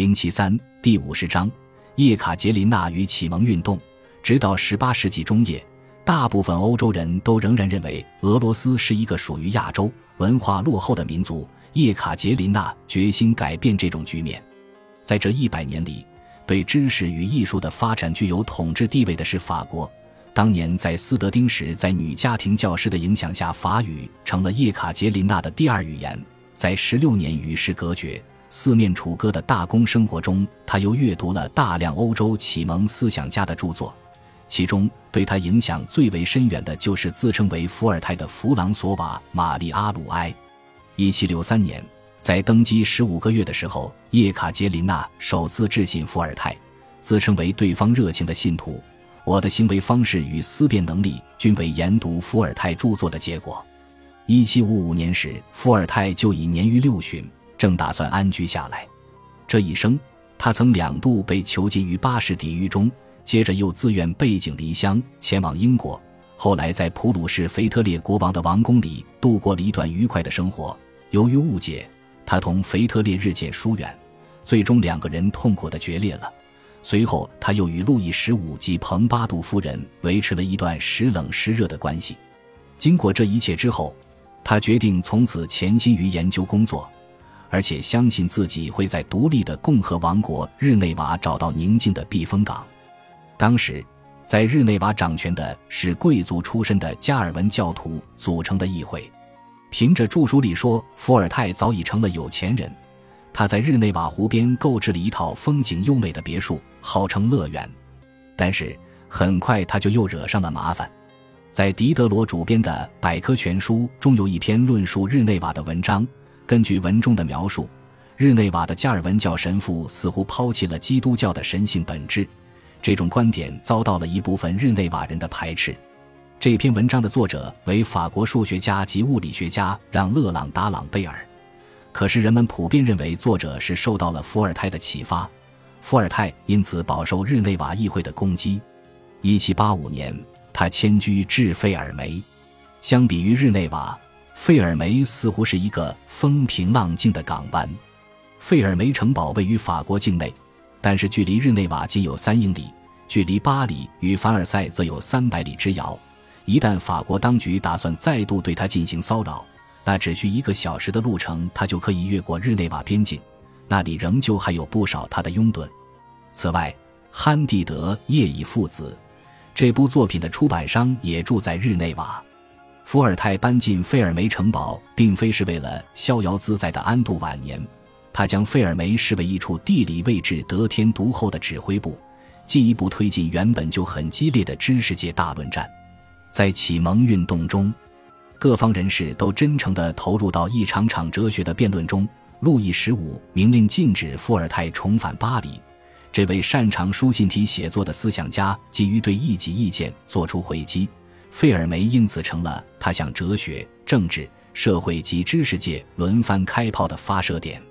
零七三第五十章：叶卡捷琳娜与启蒙运动。直到十八世纪中叶，大部分欧洲人都仍然认为俄罗斯是一个属于亚洲、文化落后的民族。叶卡捷琳娜决心改变这种局面。在这一百年里，对知识与艺术的发展具有统治地位的是法国。当年在斯德丁时，在女家庭教师的影响下，法语成了叶卡捷琳娜的第二语言。在十六年与世隔绝、四面楚歌的大公生活中，他又阅读了大量欧洲启蒙思想家的著作，其中对他影响最为深远的就是自称为伏尔泰的弗朗索瓦·玛丽阿鲁埃。一七六三年，在登基十五个月的时候，叶卡捷琳娜首次致信伏尔泰，自称为对方热情的信徒。我的行为方式与思辨能力均为研读伏尔泰著作的结果。一七五五年时，伏尔泰就已年逾六旬，正打算安居下来。这一生，他曾两度被囚禁于巴士底狱中，接着又自愿背井离乡前往英国。后来在普鲁士腓特烈国王的王宫里度过了一段愉快的生活。由于误解，他同腓特烈日渐疏远，最终两个人痛苦的决裂了。随后，他又与路易十五及蓬巴杜夫人维持了一段时冷时热的关系。经过这一切之后，他决定从此潜心于研究工作，而且相信自己会在独立的共和王国日内瓦找到宁静的避风港。当时，在日内瓦掌权的是贵族出身的加尔文教徒组成的议会。凭着著书里说，伏尔泰早已成了有钱人。他在日内瓦湖边购置了一套风景优美的别墅，号称乐园。但是很快他就又惹上了麻烦。在狄德罗主编的《百科全书》中有一篇论述日内瓦的文章。根据文中的描述，日内瓦的加尔文教神父似乎抛弃了基督教的神性本质。这种观点遭到了一部分日内瓦人的排斥。这篇文章的作者为法国数学家及物理学家让·勒朗达·朗贝尔。可是人们普遍认为作者是受到了伏尔泰的启发，伏尔泰因此饱受日内瓦议会的攻击。一七八五年，他迁居至费尔梅。相比于日内瓦，费尔梅似乎是一个风平浪静的港湾。费尔梅城堡位于法国境内，但是距离日内瓦仅有三英里，距离巴黎与凡尔赛则有三百里之遥。一旦法国当局打算再度对他进行骚扰，那只需一个小时的路程，他就可以越过日内瓦边境，那里仍旧还有不少他的拥趸。此外，憨蒂德叶以父子这部作品的出版商也住在日内瓦。伏尔泰搬进费尔梅城堡，并非是为了逍遥自在的安度晚年，他将费尔梅视为一处地理位置得天独厚的指挥部，进一步推进原本就很激烈的知识界大论战。在启蒙运动中。各方人士都真诚地投入到一场场哲学的辩论中。路易十五明令禁止伏尔泰重返巴黎。这位擅长书信体写作的思想家急于对异己意见作出回击，费尔梅因此成了他向哲学、政治、社会及知识界轮番开炮的发射点。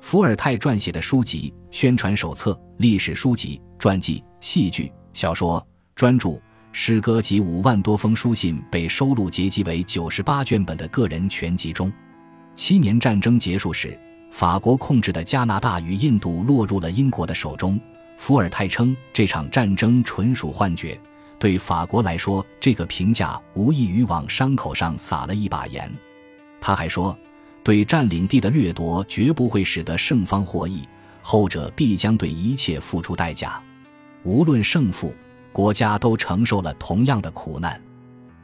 伏尔泰撰写的书籍、宣传手册、历史书籍、传记、戏剧、小说、专著。诗歌及五万多封书信被收录结集为九十八卷本的个人全集中。七年战争结束时，法国控制的加拿大与印度落入了英国的手中。伏尔泰称这场战争纯属幻觉。对法国来说，这个评价无异于往伤口上撒了一把盐。他还说，对占领地的掠夺绝不会使得胜方获益，后者必将对一切付出代价，无论胜负。国家都承受了同样的苦难，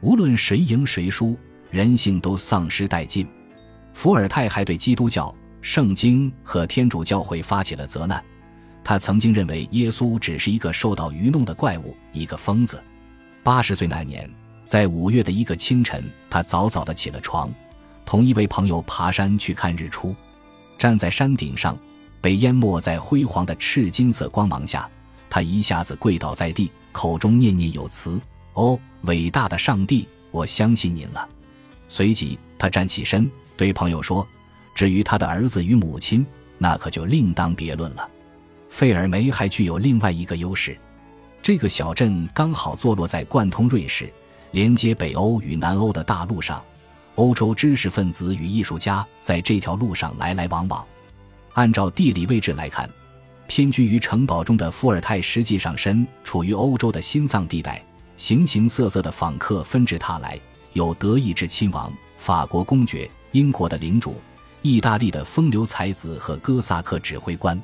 无论谁赢谁输，人性都丧失殆尽。伏尔泰还对基督教、圣经和天主教会发起了责难。他曾经认为耶稣只是一个受到愚弄的怪物，一个疯子。八十岁那年，在五月的一个清晨，他早早的起了床，同一位朋友爬山去看日出。站在山顶上，被淹没在辉煌的赤金色光芒下，他一下子跪倒在地。口中念念有词：“哦，伟大的上帝，我相信您了。”随即，他站起身，对朋友说：“至于他的儿子与母亲，那可就另当别论了。”费尔梅还具有另外一个优势，这个小镇刚好坐落在贯通瑞士、连接北欧与南欧的大路上，欧洲知识分子与艺术家在这条路上来来往往。按照地理位置来看，偏居于城堡中的伏尔泰实际上身处于欧洲的心脏地带，形形色色的访客纷至沓来，有德意志亲王、法国公爵、英国的领主、意大利的风流才子和哥萨克指挥官。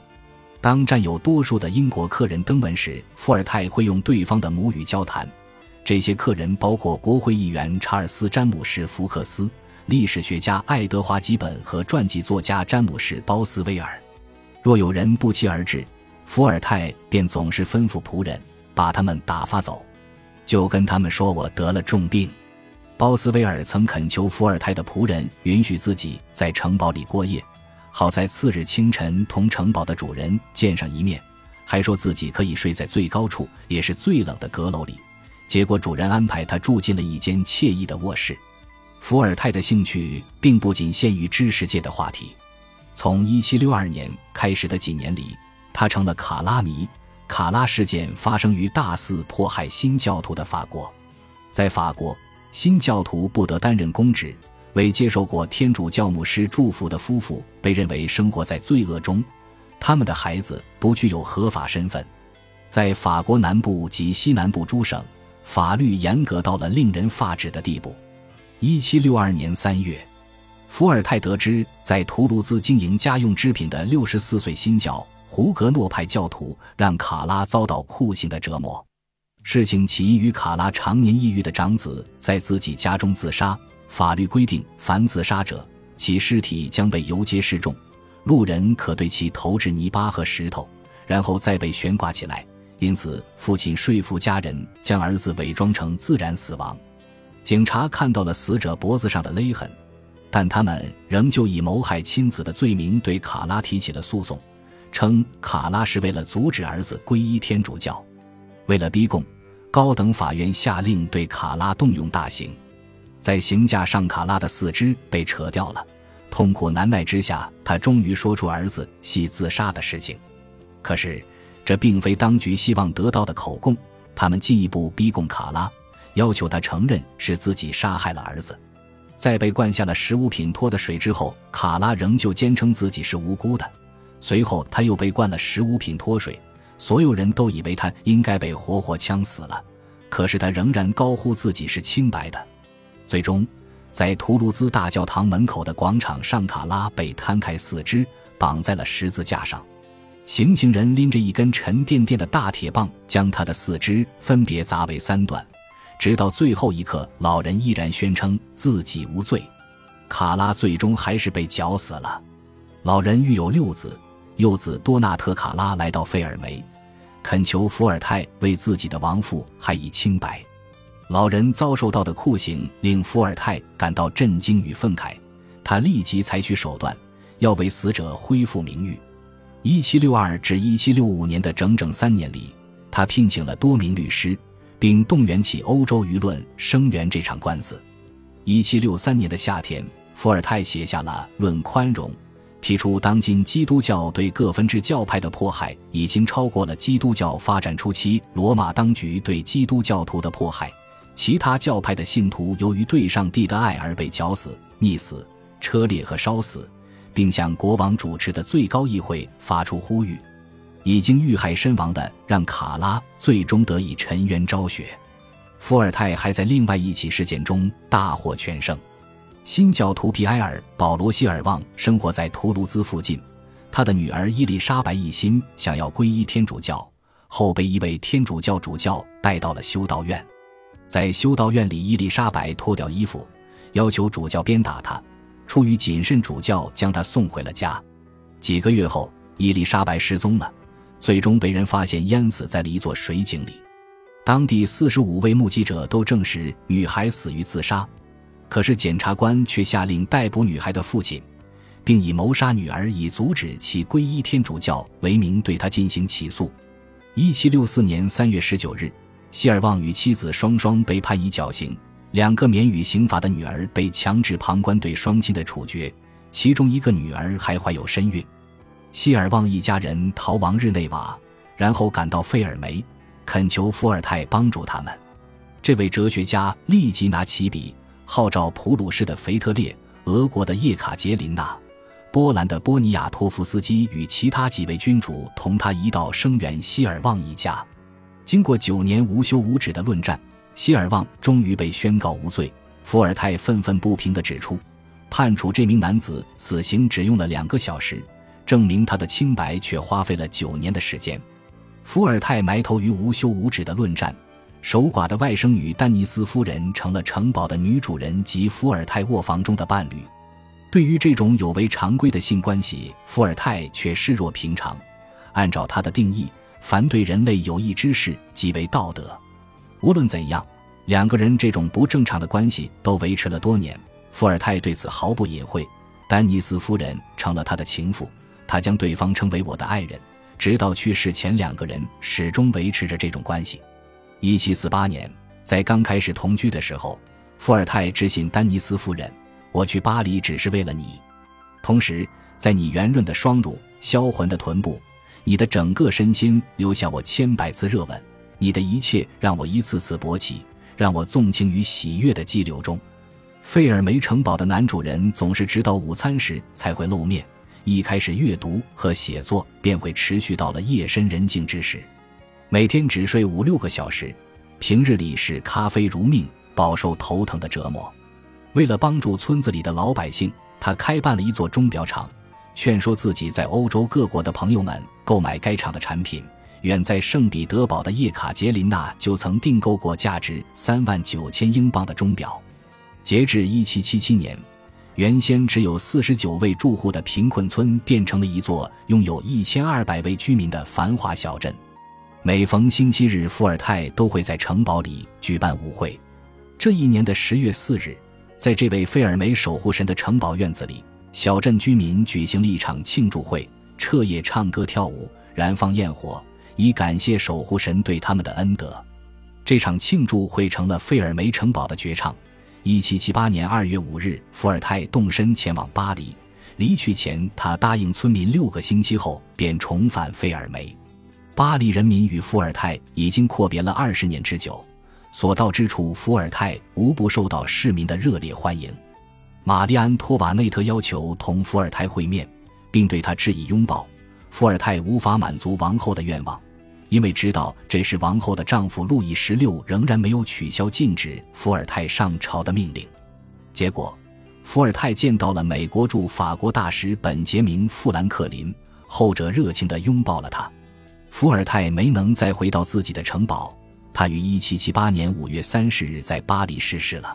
当占有多数的英国客人登门时，伏尔泰会用对方的母语交谈。这些客人包括国会议员查尔斯·詹姆士·福克斯、历史学家爱德华·吉本和传记作家詹姆士·鲍斯威尔。若有人不期而至，伏尔泰便总是吩咐仆人把他们打发走，就跟他们说：“我得了重病。”鲍斯威尔曾恳求伏尔泰的仆人允许自己在城堡里过夜，好在次日清晨同城堡的主人见上一面，还说自己可以睡在最高处，也是最冷的阁楼里。结果主人安排他住进了一间惬意的卧室。伏尔泰的兴趣并不仅限于知识界的话题。从1762年开始的几年里，他成了卡拉迷。卡拉事件发生于大肆迫害新教徒的法国，在法国，新教徒不得担任公职。未接受过天主教牧师祝福的夫妇被认为生活在罪恶中，他们的孩子不具有合法身份。在法国南部及西南部诸省，法律严格到了令人发指的地步。1762年3月。伏尔泰得知，在图卢兹经营家用织品的六十四岁新教胡格诺派教徒让卡拉遭到酷刑的折磨。事情起因于卡拉常年抑郁的长子在自己家中自杀。法律规定，凡自杀者，其尸体将被游街示众，路人可对其投掷泥巴和石头，然后再被悬挂起来。因此，父亲说服家人将儿子伪装成自然死亡。警察看到了死者脖子上的勒痕。但他们仍旧以谋害亲子的罪名对卡拉提起了诉讼，称卡拉是为了阻止儿子皈依天主教。为了逼供，高等法院下令对卡拉动用大刑。在刑架上，卡拉的四肢被扯掉了。痛苦难耐之下，他终于说出儿子系自杀的事情。可是，这并非当局希望得到的口供。他们进一步逼供卡拉，要求他承认是自己杀害了儿子。在被灌下了十五品脱的水之后，卡拉仍旧坚称自己是无辜的。随后，他又被灌了十五品脱水，所有人都以为他应该被活活呛死了。可是他仍然高呼自己是清白的。最终，在图卢兹大教堂门口的广场上，卡拉被摊开四肢，绑在了十字架上。行刑人拎着一根沉甸甸的大铁棒，将他的四肢分别砸为三段。直到最后一刻，老人依然宣称自己无罪。卡拉最终还是被绞死了。老人育有六子，幼子多纳特·卡拉来到费尔梅，恳求伏尔泰为自己的亡父还以清白。老人遭受到的酷刑令伏尔泰感到震惊与愤慨，他立即采取手段，要为死者恢复名誉。一七六二至一七六五年的整整三年里，他聘请了多名律师。并动员起欧洲舆论声援这场官司。一七六三年的夏天，伏尔泰写下了《论宽容》，提出当今基督教对各分支教派的迫害已经超过了基督教发展初期罗马当局对基督教徒的迫害。其他教派的信徒由于对上帝的爱而被绞死、溺死、车裂和烧死，并向国王主持的最高议会发出呼吁。已经遇害身亡的，让卡拉最终得以沉冤昭雪。伏尔泰还在另外一起事件中大获全胜。新教徒皮埃尔·保罗·希尔旺生活在图卢兹附近，他的女儿伊丽莎白一心想要皈依天主教，后被一位天主教主教带到了修道院。在修道院里，伊丽莎白脱掉衣服，要求主教鞭打她。出于谨慎，主教将她送回了家。几个月后，伊丽莎白失踪了。最终被人发现淹死在了一座水井里，当地四十五位目击者都证实女孩死于自杀，可是检察官却下令逮捕女孩的父亲，并以谋杀女儿以阻止其皈依天主教为名对他进行起诉。一七六四年三月十九日，希尔旺与妻子双双被判以绞刑，两个免予刑罚的女儿被强制旁观对双亲的处决，其中一个女儿还怀有身孕。希尔旺一家人逃亡日内瓦，然后赶到费尔梅，恳求伏尔泰帮助他们。这位哲学家立即拿起笔，号召普鲁士的腓特烈、俄国的叶卡捷琳娜、波兰的波尼亚托夫斯基与其他几位君主同他一道声援希尔旺一家。经过九年无休无止的论战，希尔旺终于被宣告无罪。伏尔泰愤愤不平地指出，判处这名男子死刑只用了两个小时，证明他的清白却花费了九年的时间。伏尔泰埋头于无休无止的论战，守寡的外甥女丹尼斯夫人成了城堡的女主人及伏尔泰卧房中的伴侣。对于这种有违常规的性关系，伏尔泰却视若平常。按照他的定义。凡对人类有益之事，即为道德。无论怎样，两个人这种不正常的关系都维持了多年。伏尔泰对此毫不隐晦。丹尼斯夫人成了他的情妇，他将对方称为我的爱人，直到去世前，两个人始终维持着这种关系。一七四八年，在刚开始同居的时候，伏尔泰致信丹尼斯夫人：“我去巴黎只是为了你。同时，在你圆润的双乳、销魂的臀部。”你的整个身心留下我千百次热吻，你的一切让我一次次勃起，让我纵情于喜悦的激流中。费尔梅城堡的男主人总是直到午餐时才会露面，一开始阅读和写作便会持续到了夜深人静之时，每天只睡五六个小时，平日里视咖啡如命，饱受头疼的折磨。为了帮助村子里的老百姓，他开办了一座钟表厂。劝说自己在欧洲各国的朋友们购买该厂的产品。远在圣彼得堡的叶卡捷琳娜就曾订购过价值三万九千英镑的钟表。截至一七七七年，原先只有四十九位住户的贫困村变成了一座拥有一千二百位居民的繁华小镇。每逢星期日，伏尔泰都会在城堡里举办舞会。这一年的十月四日，在这位费尔梅守护神的城堡院子里。小镇居民举行了一场庆祝会，彻夜唱歌跳舞，燃放焰火，以感谢守护神对他们的恩德。这场庆祝会成了费尔梅城堡的绝唱。一七七八年二月五日，伏尔泰动身前往巴黎。离去前，他答应村民，六个星期后便重返费尔梅。巴黎人民与伏尔泰已经阔别了二十年之久，所到之处，伏尔泰无不受到市民的热烈欢迎。玛丽安·托瓦内特要求同伏尔泰会面，并对他致以拥抱。伏尔泰无法满足王后的愿望，因为知道这时王后的丈夫路易十六仍然没有取消禁止伏尔泰上朝的命令。结果，伏尔泰见到了美国驻法国大使本杰明·富兰克林，后者热情地拥抱了他。伏尔泰没能再回到自己的城堡，他于1778年5月30日在巴黎逝世了。